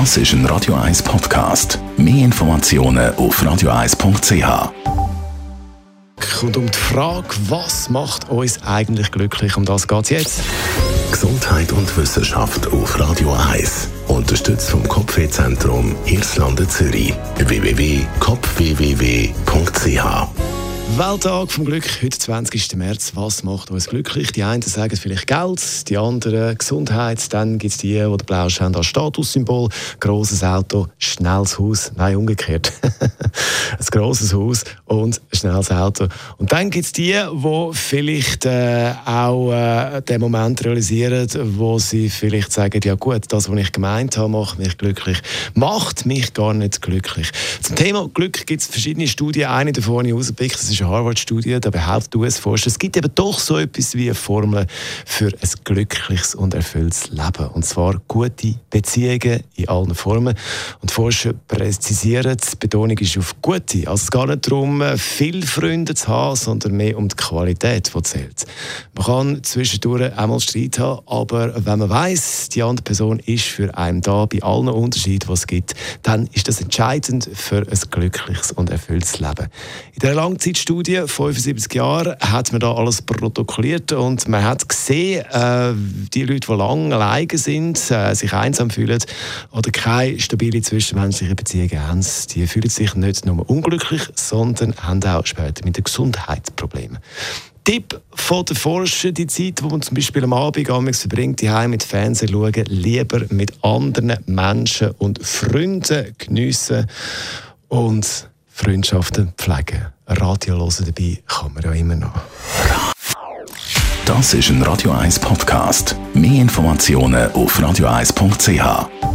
Das ist ein Radio 1 Podcast. Mehr Informationen auf radio1.ch. Und um die Frage, was macht uns eigentlich glücklich, um das geht es jetzt. Gesundheit und Wissenschaft auf Radio 1. Unterstützt vom Kopfwehzentrum Irlande Zürich. www.kopfwww.ch Welttag vom Glück, heute 20. März. Was macht uns glücklich? Die einen sagen vielleicht Geld, die anderen Gesundheit. Dann gibt es die, die den Blausch haben als Statussymbol. Grosses Auto, schnelles Haus. Nein, umgekehrt. ein grosses Haus und ein schnelles Auto. Und dann gibt es die, die vielleicht äh, auch äh, den Moment realisieren, wo sie vielleicht sagen, ja gut, das, was ich gemeint habe, macht mich glücklich. Macht mich gar nicht glücklich. Zum Thema Glück gibt es verschiedene Studien. Eine davon habe ich eine Harvard-Studie, da behauptet US-Forscher, es gibt eben doch so etwas wie eine Formel für ein glückliches und erfülltes Leben. Und zwar gute Beziehungen in allen Formen. Und Forscher präzisieren, die Betonung ist auf gute. Also es geht nicht darum, viele Freunde zu haben, sondern mehr um die Qualität, die zählt. Man kann zwischendurch einmal Streit haben, aber wenn man weiß, die andere Person ist für einen da, bei allen Unterschieden, die es gibt, dann ist das entscheidend für ein glückliches und erfülltes Leben. In der Langzeitstudie, 75 Jahre, hat man da alles protokolliert und man hat gesehen, äh, die Leute, die lange alleine sind, äh, sich einsam fühlen oder keine stabile zwischenmenschliche Beziehungen haben, die fühlen sich nicht nur unglücklich, sondern haben auch später mit den Gesundheitsproblemen. Tipp von den Forscher, die Zeit, die man zum Beispiel am Abend verbringt, die mit Fernsehen schauen, lieber mit anderen Menschen und Freunden geniessen und Freundschaften pflegen. Radio hören dabei kann man ja immer noch. Das ist ein Radio 1 Podcast. Mehr Informationen auf radio1.ch.